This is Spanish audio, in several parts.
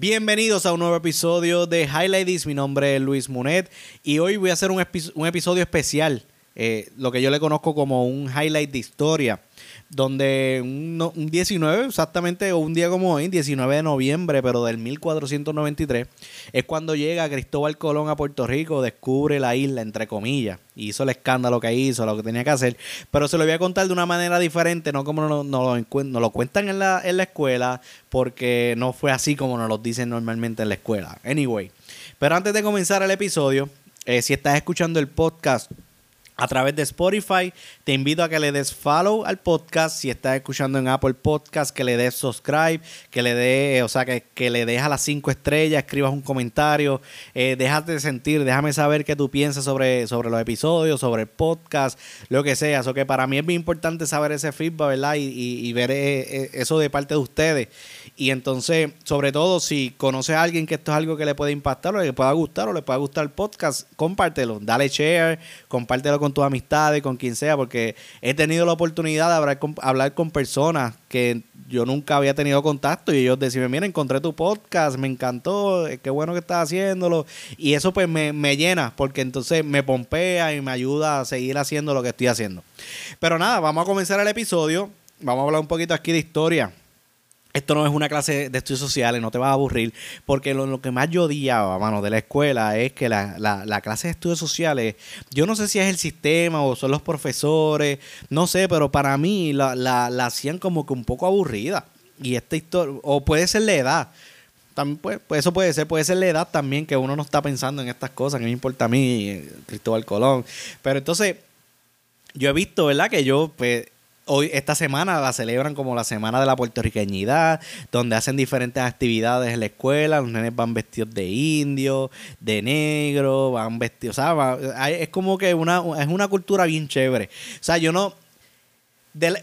Bienvenidos a un nuevo episodio de Highlights. Mi nombre es Luis Munet y hoy voy a hacer un, un episodio especial, eh, lo que yo le conozco como un highlight de historia donde un, 19, exactamente, o un día como hoy, 19 de noviembre, pero del 1493, es cuando llega Cristóbal Colón a Puerto Rico, descubre la isla, entre comillas, hizo el escándalo que hizo, lo que tenía que hacer, pero se lo voy a contar de una manera diferente, no como nos no, no, lo cuentan en la, en la escuela, porque no fue así como nos lo dicen normalmente en la escuela. Anyway, pero antes de comenzar el episodio, eh, si estás escuchando el podcast, a través de Spotify. Te invito a que le des follow al podcast. Si estás escuchando en Apple Podcast, que le des subscribe, que le des, o sea, que, que le des a las cinco estrellas, escribas un comentario. Eh, déjate sentir, déjame saber qué tú piensas sobre, sobre los episodios, sobre el podcast, lo que sea. Eso que para mí es muy importante saber ese feedback, ¿verdad? Y, y, ver eh, eh, eso de parte de ustedes. Y entonces, sobre todo, si conoces a alguien que esto es algo que le puede impactar o le pueda gustar o le pueda gustar el podcast, compártelo. Dale share, compártelo con con tus amistades, con quien sea, porque he tenido la oportunidad de hablar con, hablar con personas que yo nunca había tenido contacto y ellos decían, mira, encontré tu podcast, me encantó, eh, qué bueno que estás haciéndolo. Y eso pues me, me llena, porque entonces me pompea y me ayuda a seguir haciendo lo que estoy haciendo. Pero nada, vamos a comenzar el episodio. Vamos a hablar un poquito aquí de historia esto no es una clase de estudios sociales, no te vas a aburrir, porque lo, que más yo odiaba, mano, de la escuela es que la, la, clase de estudios sociales, yo no sé si es el sistema o son los profesores, no sé, pero para mí la, la, hacían como que un poco aburrida. Y esta historia, o puede ser la edad, también pues, eso puede ser, puede ser la edad también que uno no está pensando en estas cosas, que me importa a mí, eh, Cristóbal Colón. Pero entonces, yo he visto, ¿verdad? Que yo, pues, hoy, esta semana la celebran como la Semana de la Puertorriqueñidad, donde hacen diferentes actividades en la escuela, los nenes van vestidos de indio, de negro, van vestidos, o sea, es como que una, es una cultura bien chévere. O sea, yo no,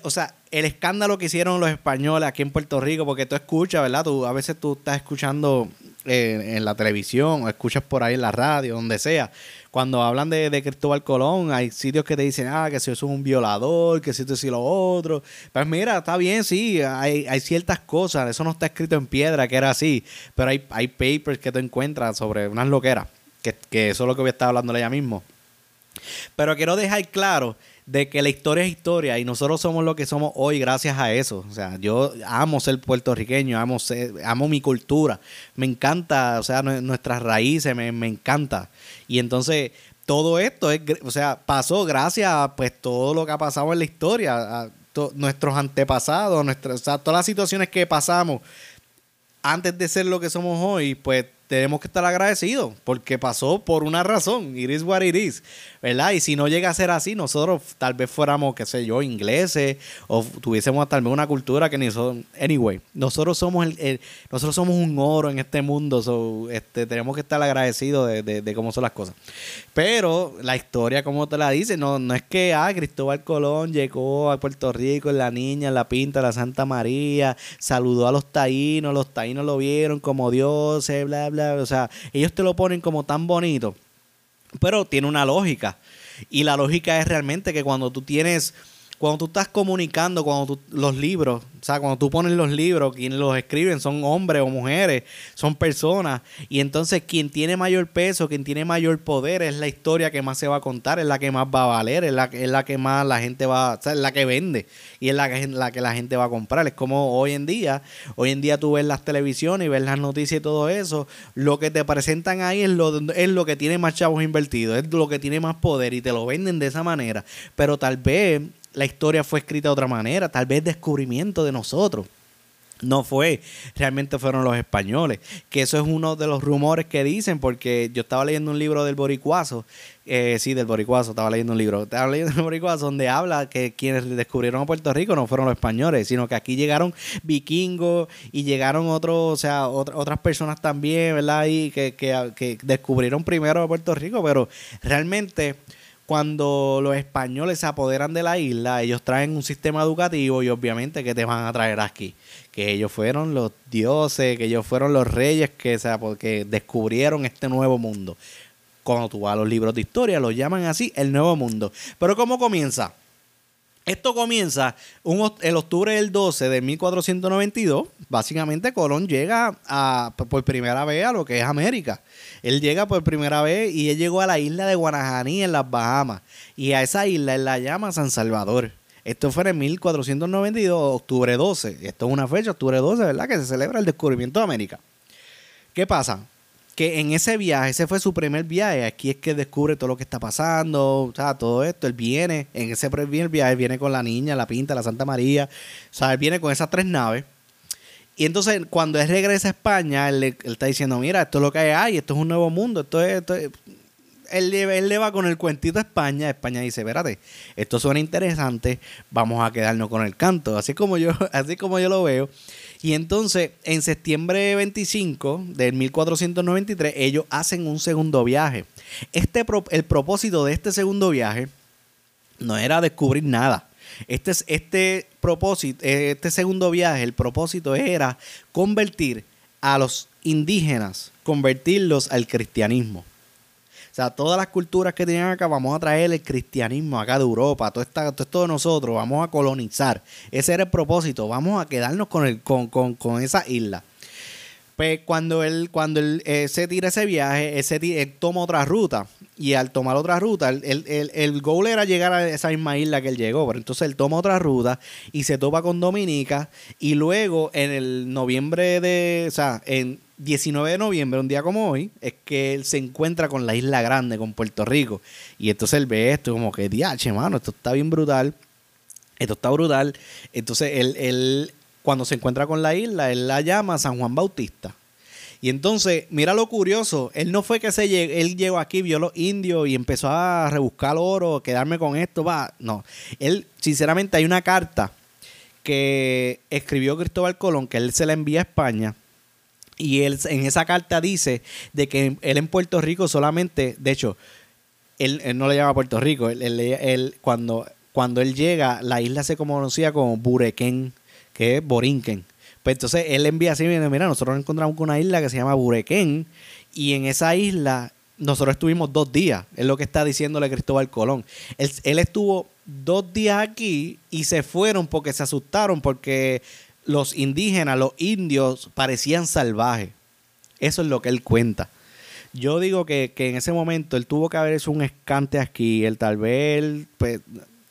o sea, el escándalo que hicieron los españoles aquí en Puerto Rico, porque tú escuchas, ¿verdad? Tú, a veces tú estás escuchando eh, en la televisión o escuchas por ahí en la radio, donde sea, cuando hablan de, Cristóbal Colón, hay sitios que te dicen, ah, que si eso es un violador, que si esto y lo otro. Pues mira, está bien, sí, hay, ciertas cosas, eso no está escrito en piedra, que era así, pero hay, papers que tú encuentras sobre unas loqueras, que, que eso es lo que voy a estar hablando ya mismo. Pero quiero dejar claro de que la historia es historia y nosotros somos lo que somos hoy gracias a eso. O sea, yo amo ser puertorriqueño, amo, amo mi cultura, me encanta, o sea, nuestras raíces, me, encanta. Y entonces todo esto es, o sea, pasó gracias a pues todo lo que ha pasado en la historia, a nuestros antepasados, nuestras, o sea, todas las situaciones que pasamos antes de ser lo que somos hoy, pues tenemos que estar agradecidos porque pasó por una razón. It is what it is. ¿Verdad? Y si no llega a ser así, nosotros tal vez fuéramos, qué sé yo, ingleses o tuviésemos tal vez una cultura que ni son. Anyway, nosotros somos el, nosotros somos un oro en este mundo. So, este, tenemos que estar agradecidos de, cómo son las cosas. Pero la historia, como te la dice, no, no es que ah, Cristóbal Colón llegó a Puerto Rico en la niña, en la pinta, la Santa María, saludó a los taínos, los taínos lo vieron como dioses, bla, bla o sea, ellos te lo ponen como tan bonito, pero tiene una lógica. Y la lógica es realmente que cuando tú tienes cuando tú estás comunicando, cuando tú, los libros, o sea, cuando tú pones los libros, quienes los escriben son hombres o mujeres, son personas, y entonces quien tiene mayor peso, quien tiene mayor poder, es la historia que más se va a contar, es la que más va a valer, es la, es la que más la gente va, o sea, es la que vende, y es la que, la que la gente va a comprar. Es como hoy en día, hoy en día tú ves las televisiones y ves las noticias y todo eso, lo que te presentan ahí es lo, es lo que tiene más chavos invertidos, es lo que tiene más poder, y te lo venden de esa manera, pero tal vez la historia fue escrita de otra manera, tal vez descubrimiento de nosotros. No fue, realmente fueron los españoles. Que eso es uno de los rumores que dicen, porque yo estaba leyendo un libro del Boricuazo, eh, sí, del Boricuazo, estaba leyendo un libro, estaba leyendo el Boricuazo, donde habla que quienes descubrieron a Puerto Rico no fueron los españoles, sino que aquí llegaron vikingos y llegaron otros, o sea, otras personas también, ¿verdad? Y que, que, que descubrieron primero a Puerto Rico, pero realmente cuando los españoles se apoderan de la isla, ellos traen un sistema educativo y obviamente que te van a traer aquí. Que ellos fueron los dioses, que ellos fueron los reyes que, que descubrieron este nuevo mundo. Cuando tú vas a los libros de historia, lo llaman así el nuevo mundo. Pero ¿cómo comienza? Esto comienza el octubre del 12 de 1492. Básicamente Colón llega por primera vez a lo que es América. Él llega por primera vez y él llegó a la isla de Guanajaní en las Bahamas. Y a esa isla él la llama San Salvador. Esto fue en 1492, octubre 12. Esto es una fecha, octubre 12, ¿verdad? Que se celebra el descubrimiento de América. ¿Qué pasa? Que en ese viaje, ese fue su primer viaje, aquí es que descubre todo lo que está pasando, o sea, todo esto, él viene, en ese primer viaje, viene con la niña, la pinta, la Santa María, o sea, él viene con esas tres naves. Y entonces, cuando él regresa a España, él, está diciendo, mira, esto es lo que hay, esto es un nuevo mundo, esto es... Esto Él, él, le va con el cuentito a España. España dice, espérate, esto suena interesante, vamos a quedarnos con el canto. Así como yo, así como yo lo veo. Y entonces, en septiembre 25 del 1493, ellos hacen un segundo viaje. Este, el propósito de este segundo viaje no era descubrir nada. Este, este propósito, este segundo viaje, el propósito era convertir a los indígenas, convertirlos al cristianismo. O sea, todas las culturas que tienen acá, vamos a traer el cristianismo acá de Europa, todo, esta, todo esto de nosotros, vamos a colonizar. Ese era el propósito, vamos a quedarnos con, el, con, con, con esa isla. Pues cuando él, cuando él eh, se tira ese viaje, ese, él toma otra ruta. Y al tomar otra ruta, el, el, el, goal era llegar a esa misma isla que él llegó. Pero entonces él toma otra ruta y se topa con Dominica. Y luego en el noviembre de. O sea, en 19 de noviembre, un día como hoy, es que él se encuentra con la Isla Grande, con Puerto Rico. Y entonces él ve esto como que, diache, mano, esto está bien brutal. Esto está brutal. Entonces él, él, cuando se encuentra con la isla, él la llama San Juan Bautista. Y entonces, mira lo curioso, él no fue que se llegó, él llegó aquí, vio los indios y empezó a rebuscar oro, quedarme con esto, va. No, él, sinceramente, hay una carta que escribió Cristóbal Colón, que él se la envía a España y él en esa carta dice de que él en Puerto Rico solamente, de hecho, él, no le llama Puerto Rico, él, cuando, cuando él llega, la isla se conocía como Burequén, que es Borinquen. Pues entonces él envía así, mira, nosotros encontramos con una isla que se llama Burequén y en esa isla nosotros estuvimos dos días, es lo que está diciéndole Cristóbal Colón. Él, él estuvo dos días aquí y se fueron porque se asustaron, porque los indígenas, los indios, parecían salvajes. Eso es lo que él cuenta. Yo digo que, en ese momento él tuvo que haber hecho un escante aquí, él tal vez, pues,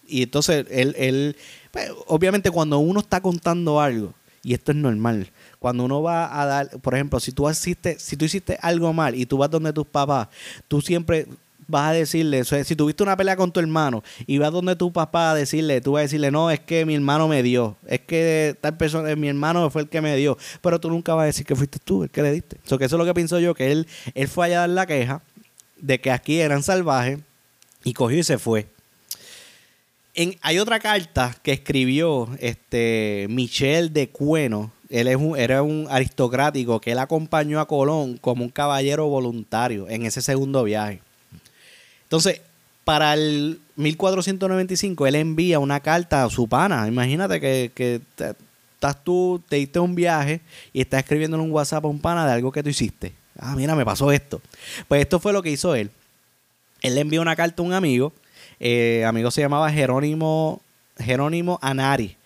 y entonces él, él pues, obviamente cuando uno está contando algo, y esto es normal, cuando uno va a dar, por ejemplo, si tú hiciste, si tú hiciste algo mal y tú vas donde tus papás, tú siempre vas a decirle, si tuviste una pelea con tu hermano y vas donde tu papá a decirle, tú vas a decirle, no, es que mi hermano me dio, es que tal persona, mi hermano fue el que me dio, pero tú nunca vas a decir que fuiste tú el que le diste. So, que eso es lo que pienso yo, que él, él fue allá a dar la queja de que aquí eran salvajes y cogió y se fue. En, hay otra carta que escribió este Michel de Cueno. Él es un, era un aristocrático que él acompañó a Colón como un caballero voluntario en ese segundo viaje. Entonces, para el 1495, él envía una carta a su pana. Imagínate que, estás tú, te diste un viaje y estás escribiendo en un WhatsApp a un pana de algo que tú hiciste. Ah, mira, me pasó esto. Pues esto fue lo que hizo él. Él le envió una carta a un amigo. Eh, amigo se llamaba Jerónimo, Jerónimo Anari.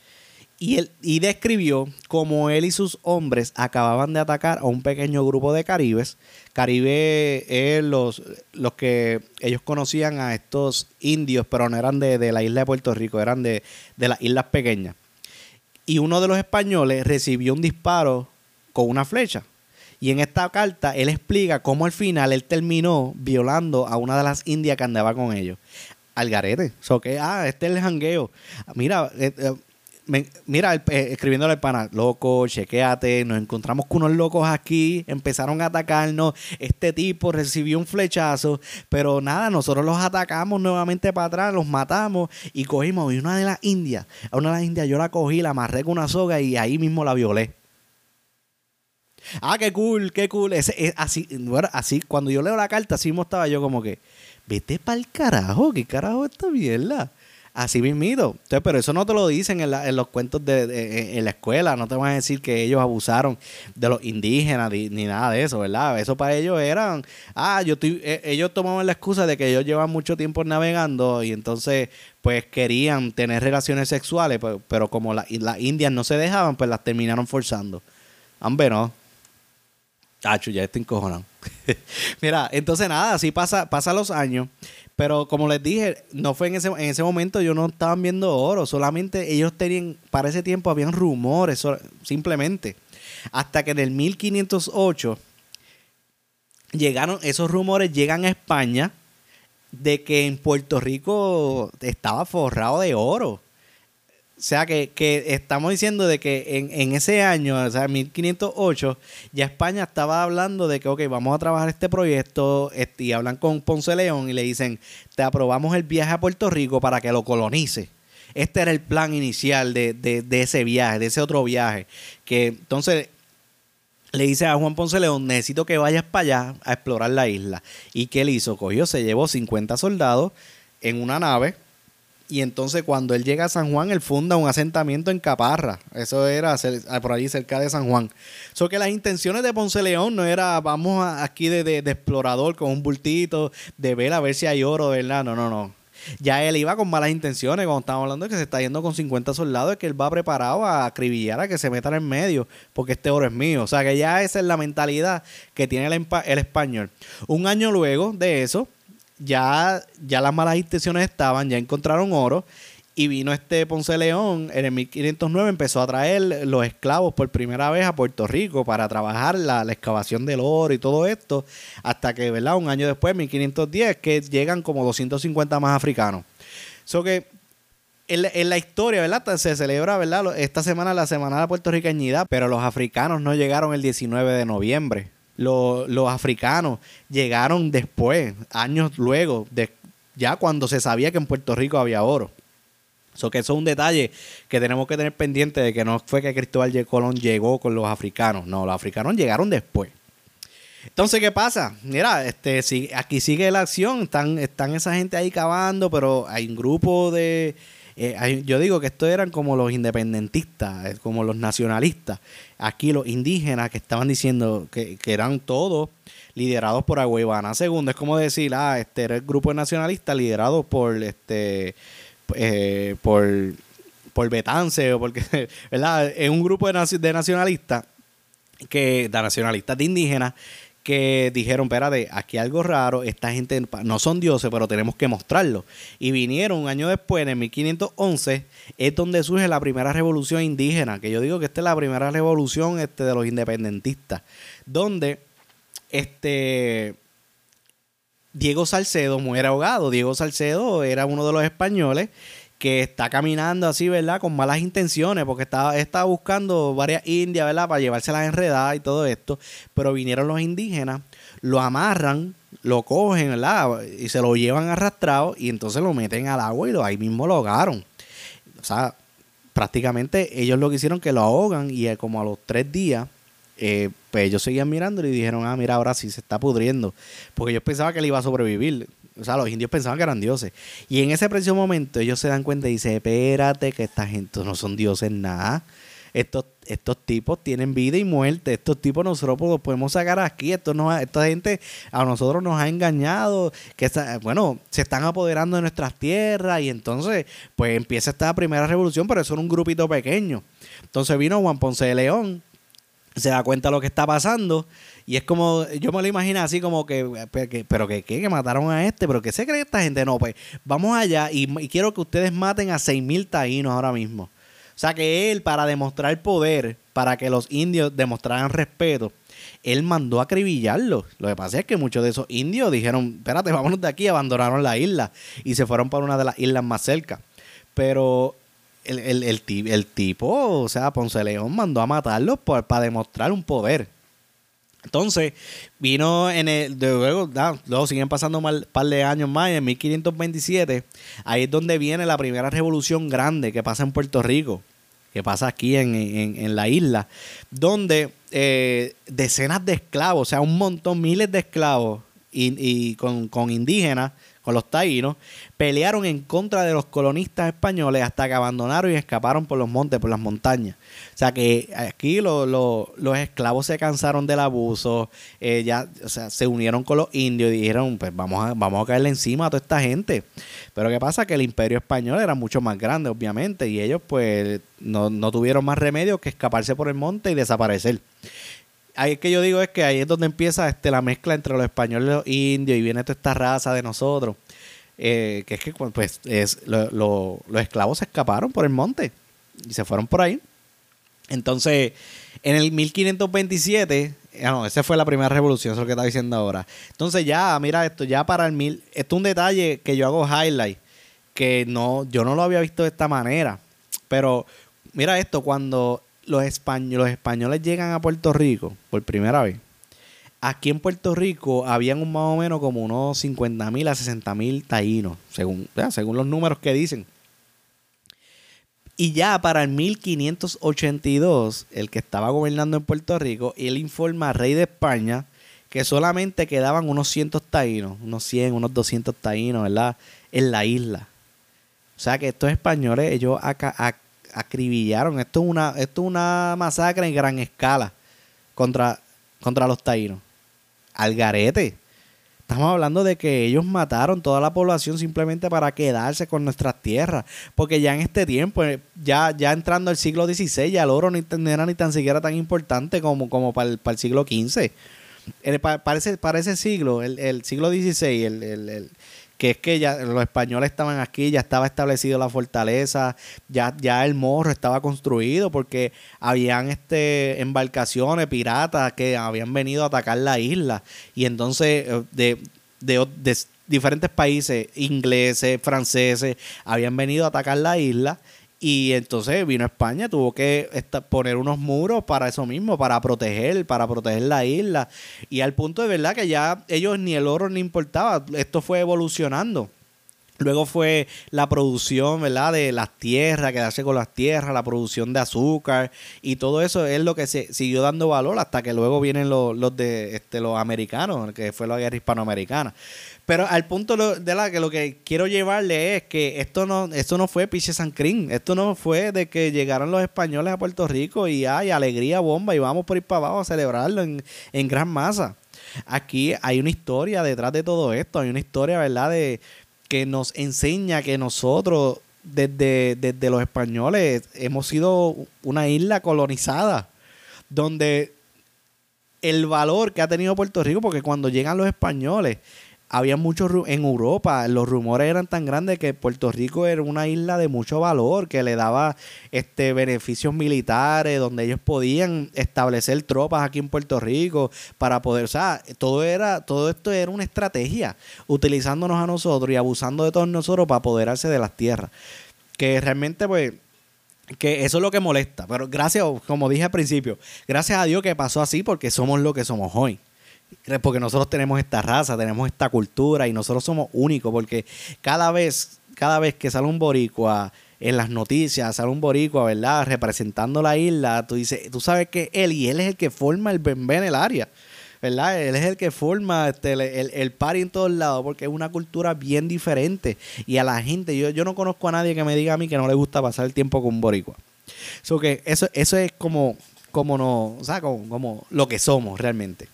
Y, él, y describió cómo él y sus hombres acababan de atacar a un pequeño grupo de caribes. Caribe los, los que ellos conocían a estos indios, pero no eran de, la isla de Puerto Rico, eran de, de las islas pequeñas. Y uno de los españoles recibió un disparo con una flecha. Y en esta carta él explica cómo al final él terminó violando a una de las indias que andaba con ellos. Al garete. So que, ah, este es el jangueo. Mira, eh, eh, mira, eh, escribiéndole al pana, loco, chequéate, nos encontramos con unos locos aquí, empezaron a atacarnos, este tipo recibió un flechazo, pero nada, nosotros los atacamos nuevamente para atrás, los matamos y cogimos, y una de las indias, a una de las indias yo la cogí, la amarré con una soga y ahí mismo la violé. Ah, qué cool, qué cool. Ese, así, bueno, así, cuando yo leo la carta, así mismo estaba yo como que, vete para el carajo, qué carajo esta mierda. Así mismito. Entonces, pero eso no te lo dicen en, la, en los cuentos de, en la escuela. No te van a decir que ellos abusaron de los indígenas ni, nada de eso, ¿verdad? Eso para ellos eran. Ah, yo estoy, e, ellos tomaban la excusa de que ellos llevan mucho tiempo navegando y entonces, pues querían tener relaciones sexuales, pero, pero como las indias no se dejaban, pues las terminaron forzando. Hombre, no. Tacho, ya estoy encojonado. Mira, entonces nada, así pasa, pasa los años. Pero como les dije, no fue en ese, en ese momento, ellos no estaban viendo oro, solamente ellos tenían, para ese tiempo habían rumores, simplemente. Hasta que en el 1508 llegaron, esos rumores llegan a España de que en Puerto Rico estaba forrado de oro. O sea, que, estamos diciendo de que en, ese año, o sea, 1508, ya España estaba hablando de que, ok, vamos a trabajar este proyecto este, y hablan con Ponce León y le dicen, te aprobamos el viaje a Puerto Rico para que lo colonice. Este era el plan inicial de, de ese viaje, de ese otro viaje. Que entonces le dice a Juan Ponce León, necesito que vayas para allá a explorar la isla. ¿Y qué él hizo? Cogió, se llevó 50 soldados en una nave y entonces cuando él llega a San Juan, él funda un asentamiento en Caparra. Eso era ah, por allí cerca de San Juan. So que las intenciones de Ponce León no era vamos aquí de, explorador con un bultito, de ver a ver si hay oro, ¿verdad? No, no, no. Ya él iba con malas intenciones cuando estábamos hablando de que se está yendo con 50 soldados, que él va preparado a acribillar a que se metan en medio, porque este oro es mío. O sea que ya esa es la mentalidad que tiene el español. Un año luego de eso, ya, ya las malas intenciones estaban, ya encontraron oro. Y vino este Ponce León en el 1509, empezó a traer los esclavos por primera vez a Puerto Rico para trabajar la, excavación del oro y todo esto, hasta que, ¿verdad? Un año después, 1510, que llegan como 250 más africanos. So que en la, en la, historia, ¿verdad? Se celebra, ¿verdad? Esta semana la Semana de la Puertorriqueñidad, pero los africanos no llegaron el 19 de noviembre los, africanos llegaron después, años luego, ya cuando se sabía que en Puerto Rico había oro. So que eso es un detalle que tenemos que tener pendiente de que no fue que Cristóbal Colón llegó con los africanos. No, los africanos llegaron después. Entonces, ¿qué pasa? Mira, este, si, aquí sigue la acción, están, están esa gente ahí cavando, pero hay un grupo de, eh, yo digo que estos eran como los independentistas, eh, como los nacionalistas. Aquí los indígenas que estaban diciendo que, eran todos liderados por Agüevana Segundo. Es como decir, ah, este era el grupo nacionalista liderado por este eh, por, por Betance o porque, ¿verdad? Es un grupo de, de nacionalistas que, de nacionalistas de indígenas que dijeron, espérate, aquí algo raro, esta gente no son dioses, pero tenemos que mostrarlo. Y vinieron un año después, en 1511, es donde surge la primera revolución indígena, que yo digo que esta es la primera revolución este, de los independentistas, donde este Diego Salcedo muere ahogado. Diego Salcedo era uno de los españoles que está caminando así, ¿verdad? Con malas intenciones, porque estaba, estaba buscando varias indias, ¿verdad? Para llevárselas enredadas y todo esto. Pero vinieron los indígenas, lo amarran, lo cogen, ¿verdad? Y se lo llevan arrastrado y entonces lo meten al agua y lo, ahí mismo lo ahogaron. O sea, prácticamente ellos lo que hicieron que lo ahogan y como a los tres días, eh, pues ellos seguían mirando y dijeron, ah, mira, ahora sí se está pudriendo. Porque ellos pensaban que él iba a sobrevivir. O sea, los indios pensaban que eran dioses. Y en ese preciso momento ellos se dan cuenta y dicen, espérate, que esta gente no son dioses nada. Estos, estos tipos tienen vida y muerte. Estos tipos nosotros los podemos sacar aquí. Esto esta gente a nosotros nos ha engañado. Que bueno, se están apoderando de nuestras tierras. Y entonces, pues empieza esta primera revolución, pero eso un grupito pequeño. Entonces vino Juan Ponce de León, se da cuenta de lo que está pasando y es como, yo me lo imagino así como que, pero que, que, mataron a este, pero que se cree esta gente. No, pues vamos allá y, quiero que ustedes maten a 6.000 taínos ahora mismo. O sea que él, para demostrar poder, para que los indios demostraran respeto, él mandó a acribillarlos. Lo que pasa es que muchos de esos indios dijeron, espérate, vámonos de aquí, abandonaron la isla y se fueron para una de las islas más cerca. Pero el, el, el, tipo, o sea, Ponce León mandó a matarlos para demostrar un poder. Entonces, vino en el. Luego, luego siguen pasando un par de años más. En 1527, ahí es donde viene la primera revolución grande que pasa en Puerto Rico, que pasa aquí en, la isla, donde eh, decenas de esclavos, o sea, un montón, miles de esclavos y, con, con indígenas los taínos, pelearon en contra de los colonistas españoles hasta que abandonaron y escaparon por los montes, por las montañas. O sea que aquí los esclavos se cansaron del abuso, eh, ya, o sea, se unieron con los indios y dijeron, pues vamos a, vamos a caerle encima a toda esta gente. Pero ¿qué pasa? Que el imperio español era mucho más grande, obviamente, y ellos pues no, no tuvieron más remedio que escaparse por el monte y desaparecer ahí que yo digo es que ahí es donde empieza este, la mezcla entre los españoles y los indios y viene toda esta raza de nosotros. Eh, que es que pues es, los esclavos se escaparon por el monte y se fueron por ahí. Entonces, en el 1527, ah, no, esa fue la primera revolución, eso es lo que está diciendo ahora. Entonces ya, mira esto, ya para el mil, esto es un detalle que yo hago highlight, que no, yo no lo había visto de esta manera. Pero mira esto, cuando los, españoles llegan a Puerto Rico por primera vez, aquí en Puerto Rico habían un más o menos como unos 50 mil a 60 mil taínos, según, según los números que dicen. Y ya para el 1582, el que estaba gobernando en Puerto Rico, él informa al rey de España que solamente quedaban unos 100 taínos, unos 100, unos 200 taínos, ¿verdad? En la isla. O sea que estos españoles, ellos acá, acá acribillaron. Esto es una, esto es una masacre en gran escala contra, contra los taínos. Al garete. Estamos hablando de que ellos mataron toda la población simplemente para quedarse con nuestras tierras. Porque ya en este tiempo, eh, ya, ya entrando al siglo XVI, ya el oro no era ni tan siquiera tan importante como, como para, el, para el siglo XV. para, ese, siglo, el, el siglo XVI, el, el, que es que ya los españoles estaban aquí, ya estaba establecido la fortaleza, ya, ya el morro estaba construido porque habían este embarcaciones piratas que habían venido a atacar la isla. Y entonces eh, de, de diferentes países, ingleses, franceses, habían venido a atacar la isla y entonces vino a España, tuvo que poner unos muros para eso mismo, para proteger, para proteger la isla. Y al punto de verdad que ya ellos ni el oro ni importaba, esto fue evolucionando. Luego fue la producción, ¿verdad? De las tierras, quedarse con las tierras, la producción de azúcar y todo eso es lo que se siguió dando valor hasta que luego vienen los, los de este, los americanos, que fue la guerra hispanoamericana. Pero al punto de la que lo que quiero llevarle es que esto no, esto no fue Piche San Crin. Esto no fue de que llegaron los españoles a Puerto Rico y hay alegría, bomba, y vamos por ir para abajo a celebrarlo en, gran masa. Aquí hay una historia detrás de todo esto. Hay una historia, ¿verdad?, de que nos enseña que nosotros, desde, desde los españoles, hemos sido una isla colonizada. Donde el valor que ha tenido Puerto Rico, porque cuando llegan los españoles, había muchos en Europa, los rumores eran tan grandes que Puerto Rico era una isla de mucho valor, que le daba este beneficios militares, donde ellos podían establecer tropas aquí en Puerto Rico para poder, o sea, todo era todo esto era una estrategia, utilizándonos a nosotros y abusando de todos nosotros para apoderarse de las tierras. Que realmente pues que eso es lo que molesta, pero gracias, como dije al principio, gracias a Dios que pasó así porque somos lo que somos hoy porque nosotros tenemos esta raza, tenemos esta cultura y nosotros somos únicos porque cada vez, cada vez que sale un boricua en las noticias, sale un boricua, ¿verdad? Representando la isla, tú dices, tú sabes que él y él es el que forma el bebé en el área. ¿verdad? Él es el que forma este, el, el, party en todos lados porque es una cultura bien diferente. Y a la gente, yo, yo no conozco a nadie que me diga a mí que no le gusta pasar el tiempo con un boricua. que eso, eso es como, como, no, o sea, como lo que somos realmente.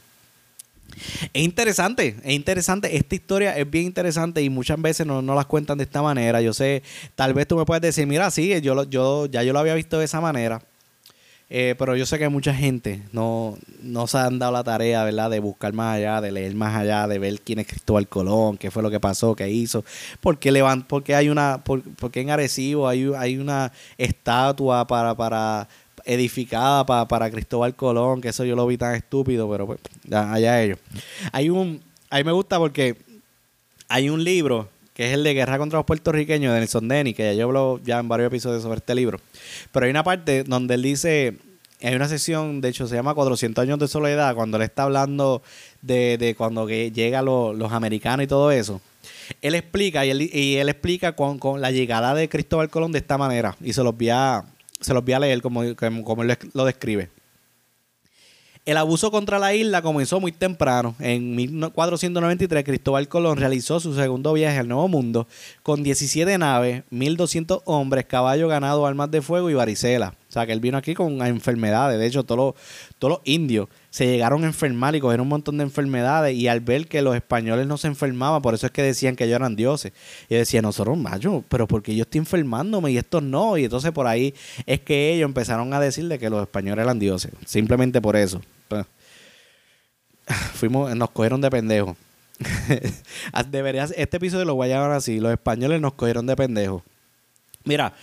Es interesante, es interesante. Esta historia es bien interesante y muchas veces no, las cuentan de esta manera. Yo sé, tal vez tú me puedes decir, mira, sí, yo, yo ya yo lo había visto de esa manera. Eh, pero yo sé que mucha gente no, no se han dado la tarea, ¿verdad? De buscar más allá, de leer más allá, de ver quién es Cristóbal Colón, qué fue lo que pasó, qué hizo. ¿Por qué, porque hay una, por, porque en Arecibo hay, hay una estatua para, para edificada para Cristóbal Colón, que eso yo lo vi tan estúpido, pero pues, allá ellos. Hay un, a mí me gusta porque hay un libro que es el de Guerra contra los puertorriqueños de Nelson Denny, que ya yo hablo ya en varios episodios sobre este libro. Pero hay una parte donde él dice, hay una sesión, de hecho se llama 400 años de soledad, cuando él está hablando de, de cuando llegan los americanos y todo eso. Él explica, y él, y él explica con, con, la llegada de Cristóbal Colón de esta manera, y se los voy a, se los voy a leer como, como, él lo describe. El abuso contra la isla comenzó muy temprano. En 1493 Cristóbal Colón realizó su segundo viaje al Nuevo Mundo con 17 naves, 1200 hombres, caballos ganados, armas de fuego y varicela. O sea, que él vino aquí con enfermedades. De hecho, todos los, todos los indios se llegaron a enfermar y cogieron un montón de enfermedades. Y al ver que los españoles no se enfermaban, por eso es que decían que ellos eran dioses. Y decían, nosotros, macho, pero porque yo estoy enfermándome y estos no. Y entonces por ahí es que ellos empezaron a decirle que los españoles eran dioses. Simplemente por eso. Pues, fuimos, nos cogieron de pendejos. Deberías, este episodio lo voy a llamar así. Los españoles nos cogieron de pendejos. Mira,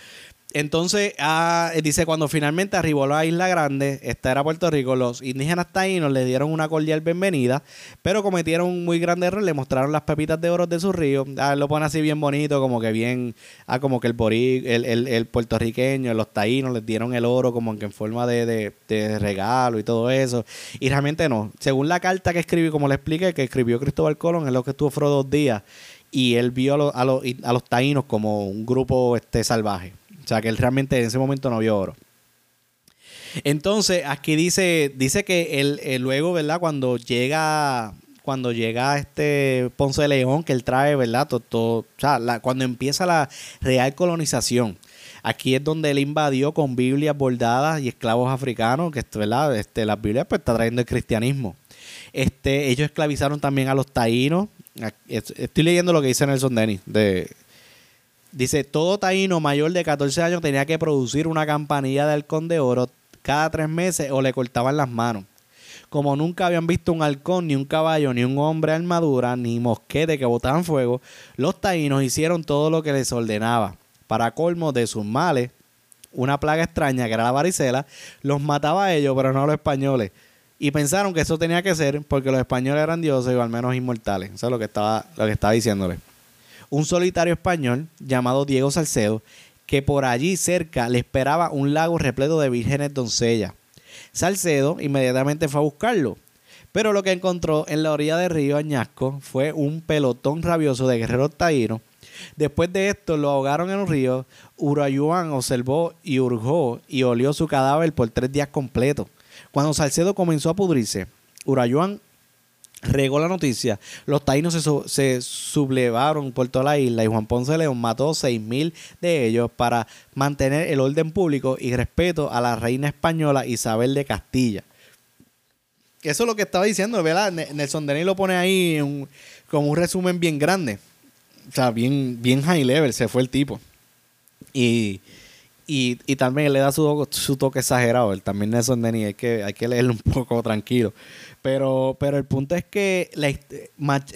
entonces, ah, dice, cuando finalmente arribó a la Isla Grande, esta era Puerto Rico, los indígenas taínos le dieron una cordial bienvenida, pero cometieron un muy grande error, le mostraron las pepitas de oro de su río, ah, lo pone así bien bonito, como que bien, ah, como que el, borí, el, el, puertorriqueño, los taínos les dieron el oro como que en forma de, regalo y todo eso, y realmente no. Según la carta que escribí, como le expliqué, que escribió Cristóbal Colón, es lo que estuvo fueron dos días, y él vio a, a, los, a los taínos como un grupo este salvaje. O sea, que él realmente en ese momento no vio oro. Entonces, aquí dice, dice que él, eh, luego, ¿verdad? Cuando llega, cuando llega este Ponce de León, que él trae, ¿verdad? Todo, o sea, cuando empieza la real colonización. Aquí es donde él invadió con Biblias bordadas y esclavos africanos, que ¿verdad? Este, las Biblias pues está trayendo el cristianismo. Este, ellos esclavizaron también a los taínos. Estoy leyendo lo que dice Nelson Dennis de Dice, todo taíno mayor de 14 años tenía que producir una campanilla de halcón de oro cada tres meses o le cortaban las manos. Como nunca habían visto un halcón, ni un caballo, ni un hombre armadura, ni mosquete que botaban fuego, los taínos hicieron todo lo que les ordenaba. Para colmo de sus males, una plaga extraña que era la varicela, los mataba a ellos, pero no a los españoles. Y pensaron que eso tenía que ser porque los españoles eran dioses o al menos inmortales. Eso es lo que estaba, lo que estaba diciéndole un solitario español llamado Diego Salcedo, que por allí cerca le esperaba un lago repleto de vírgenes doncellas. Salcedo inmediatamente fue a buscarlo, pero lo que encontró en la orilla del río Añasco fue un pelotón rabioso de guerreros taínos. Después de esto lo ahogaron en un río. Urayuan observó y urgó y olió su cadáver por tres días completos. Cuando Salcedo comenzó a pudrirse, Urayuan regó la noticia, los taínos se, sublevaron por toda la isla y Juan Ponce León mató mil de ellos para mantener el orden público y respeto a la reina española Isabel de Castilla. Eso es lo que estaba diciendo, ¿verdad? Nelson Denis lo pone ahí como un resumen bien grande. O sea, bien, bien high level se fue el tipo. Y, y, y también le da su, su toque exagerado. Él también Nelson Denis, hay que, hay que leerlo un poco tranquilo. Pero, pero el punto es que la,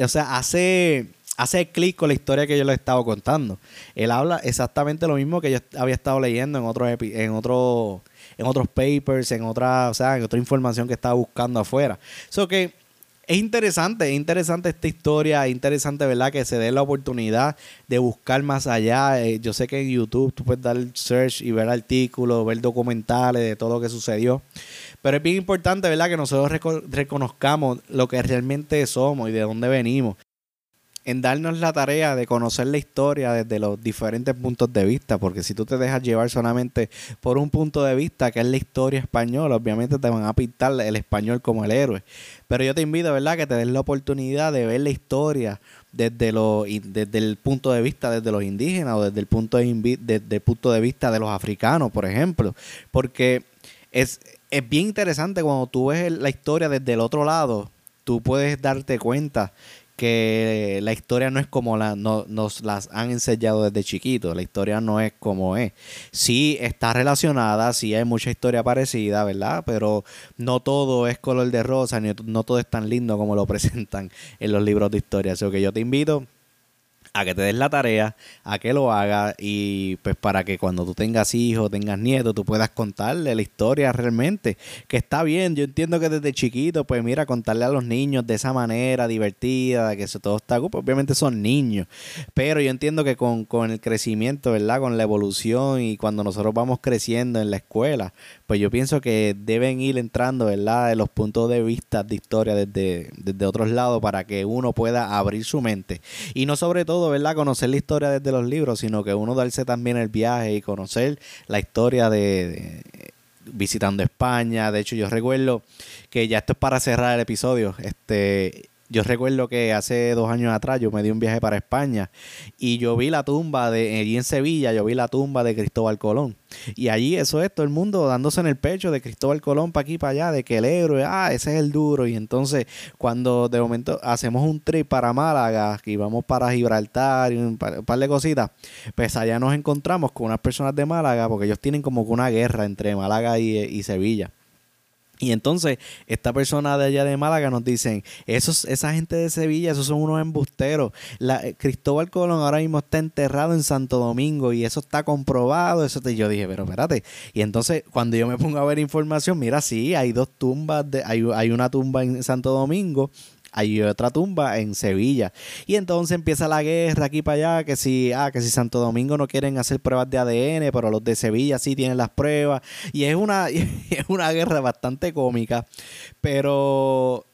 o sea, hace, hace clic con la historia que yo le he estado contando. Él habla exactamente lo mismo que yo había estado leyendo en otros en otro, en otros papers, en otra, o sea, en otra información que estaba buscando afuera. Eso que es interesante, es interesante esta historia, es interesante, ¿verdad? Que se dé la oportunidad de buscar más allá. Eh, yo sé que en YouTube tú puedes dar search y ver artículos, ver documentales de todo lo que sucedió. Pero es bien importante, ¿verdad? Que nosotros reconozcamos lo que realmente somos y de dónde venimos en darnos la tarea de conocer la historia desde los diferentes puntos de vista, porque si tú te dejas llevar solamente por un punto de vista, que es la historia española, obviamente te van a pintar el español como el héroe. Pero yo te invito, ¿verdad?, que te des la oportunidad de ver la historia desde, lo, desde el punto de vista desde los indígenas o desde el punto de, desde el punto de vista de los africanos, por ejemplo, porque es, es bien interesante cuando tú ves la historia desde el otro lado, tú puedes darte cuenta que la historia no es como la, nos las han enseñado desde chiquito, la historia no es como es. Sí está relacionada, sí hay mucha historia parecida, ¿verdad? Pero no todo es color de rosa, ni no todo es tan lindo como lo presentan en los libros de historia. Así que yo te invito a que te des la tarea, a que lo hagas y pues para que cuando tú tengas hijos, tengas nietos, tú puedas contarle la historia realmente, que está bien, yo entiendo que desde chiquito, pues mira, contarle a los niños de esa manera divertida, que eso todo está, pues obviamente son niños, pero yo entiendo que con, con el crecimiento, ¿verdad? Con la evolución y cuando nosotros vamos creciendo en la escuela, pues yo pienso que deben ir entrando, ¿verdad? De los puntos de vista de historia desde, desde otros lados para que uno pueda abrir su mente y no sobre todo ¿verdad? Conocer la historia desde los libros, sino que uno darse también el viaje y conocer la historia de, visitando España. De hecho, yo recuerdo que ya esto es para cerrar el episodio. Este, yo recuerdo que hace dos años atrás yo me di un viaje para España y yo vi la tumba de allí en Sevilla, yo vi la tumba de Cristóbal Colón. Y allí eso es todo el mundo dándose en el pecho de Cristóbal Colón para aquí para allá, de que el héroe, ah, ese es el duro. Y entonces cuando de momento hacemos un trip para Málaga y vamos para Gibraltar y un par, de cositas, pues allá nos encontramos con unas personas de Málaga porque ellos tienen como que una guerra entre Málaga y Sevilla. Y entonces, esta persona de allá de Málaga nos dicen, esos, esa gente de Sevilla, esos son unos embusteros. La, eh, Cristóbal Colón ahora mismo está enterrado en Santo Domingo y eso está comprobado. Eso te, yo dije, pero espérate. Y entonces, cuando yo me pongo a ver información, mira, sí, hay dos tumbas, de, hay, hay una tumba en Santo Domingo hay otra tumba en Sevilla. Y entonces empieza la guerra aquí para allá, que si, ah, que si Santo Domingo no quieren hacer pruebas de ADN, pero los de Sevilla sí tienen las pruebas. Y es una, es una guerra bastante cómica. Pero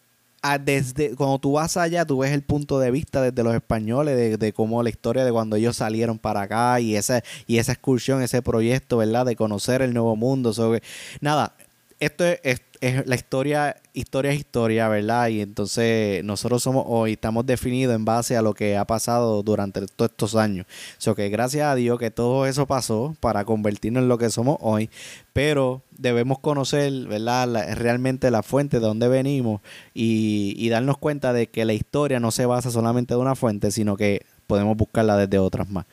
ah, desde cuando tú vas allá, tú ves el punto de vista desde los españoles, de, cómo la historia de cuando ellos salieron para acá y esa, y esa excursión, ese proyecto, ¿verdad? De conocer el nuevo mundo. Sobre, nada, esto es, la historia, historia es historia, ¿verdad? Y entonces nosotros somos hoy, estamos definidos en base a lo que ha pasado durante todos estos años. O sea que gracias a Dios que todo eso pasó para convertirnos en lo que somos hoy, pero debemos conocer, ¿verdad? realmente la fuente de donde venimos y, y darnos cuenta de que la historia no se basa solamente de una fuente, sino que podemos buscarla desde otras más.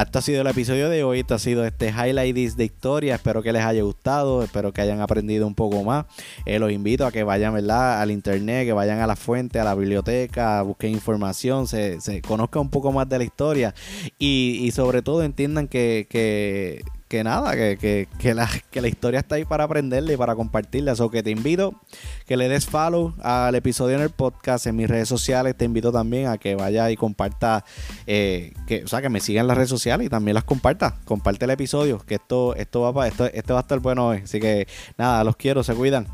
Esto ha sido el episodio de hoy. Esto ha sido este highlight de historia. Espero que les haya gustado. Espero que hayan aprendido un poco más. Eh, los invito a que vayan ¿verdad? al internet, que vayan a la fuente, a la biblioteca, busquen información, se, se conozcan un poco más de la historia y, y sobre todo entiendan que, que que nada, que, que, la, que la historia está ahí para aprenderla y para compartirla. O que te invito que le des follow al episodio en el podcast, en mis redes sociales. Te invito también a que vaya y comparta, eh, que, o sea, que me sigan las redes sociales y también las comparta. Comparte el episodio, que esto, esto va para, esto, esto va a estar bueno hoy. Así que nada, los quiero, se cuidan.